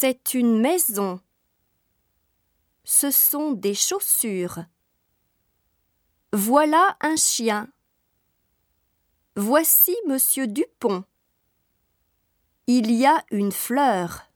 C'est une maison. Ce sont des chaussures. Voilà un chien. Voici monsieur Dupont. Il y a une fleur.